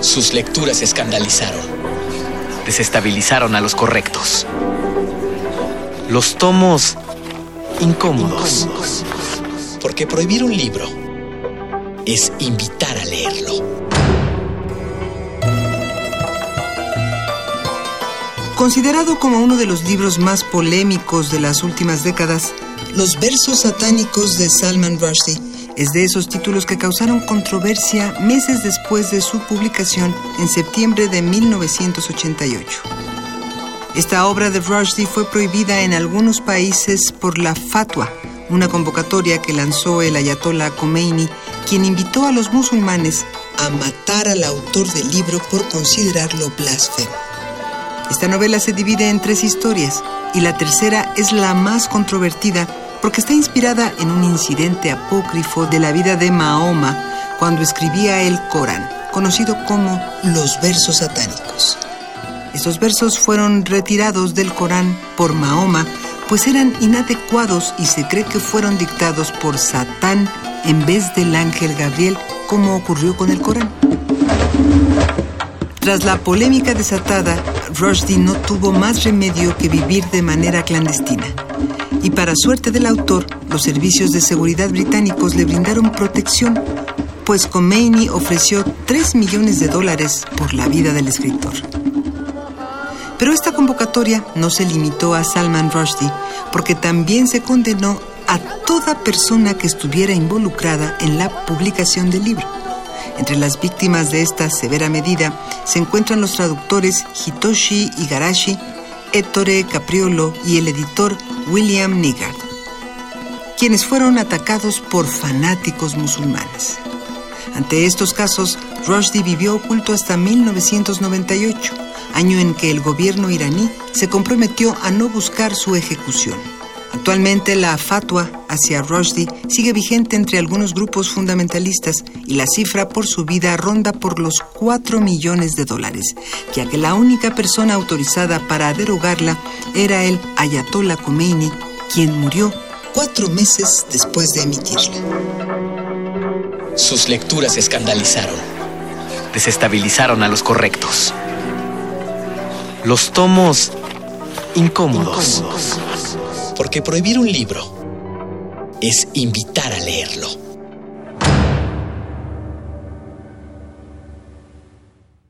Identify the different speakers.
Speaker 1: Sus lecturas escandalizaron.
Speaker 2: Desestabilizaron a los correctos. Los tomos incómodos.
Speaker 1: Porque prohibir un libro es invitar a leerlo.
Speaker 3: Considerado como uno de los libros más polémicos de las últimas décadas, Los versos satánicos de Salman Rushdie es de esos títulos que causaron controversia meses después de su publicación en septiembre de 1988. Esta obra de Rushdie fue prohibida en algunos países por la Fatwa, una convocatoria que lanzó el ayatollah Khomeini, quien invitó a los musulmanes a matar al autor del libro por considerarlo blasfemo. Esta novela se divide en tres historias y la tercera es la más controvertida porque está inspirada en un incidente apócrifo de la vida de Mahoma cuando escribía el Corán, conocido como los versos satánicos. Estos versos fueron retirados del Corán por Mahoma pues eran inadecuados y se cree que fueron dictados por Satán en vez del ángel Gabriel, como ocurrió con el Corán. Tras la polémica desatada, Rushdie no tuvo más remedio que vivir de manera clandestina. Y para suerte del autor, los servicios de seguridad británicos le brindaron protección, pues Khomeini ofreció 3 millones de dólares por la vida del escritor. Pero esta convocatoria no se limitó a Salman Rushdie, porque también se condenó a toda persona que estuviera involucrada en la publicación del libro. Entre las víctimas de esta severa medida se encuentran los traductores Hitoshi Igarashi, Ettore Capriolo y el editor William Niggard, quienes fueron atacados por fanáticos musulmanes. Ante estos casos, Rushdie vivió oculto hasta 1998 año en que el gobierno iraní se comprometió a no buscar su ejecución. Actualmente la fatwa hacia Rushdie sigue vigente entre algunos grupos fundamentalistas y la cifra por su vida ronda por los 4 millones de dólares, ya que la única persona autorizada para derogarla era el Ayatollah Khomeini, quien murió cuatro meses después de emitirla.
Speaker 1: Sus lecturas escandalizaron.
Speaker 2: Desestabilizaron a los correctos los tomos incómodos.
Speaker 1: Porque prohibir un libro es invitar a leerlo.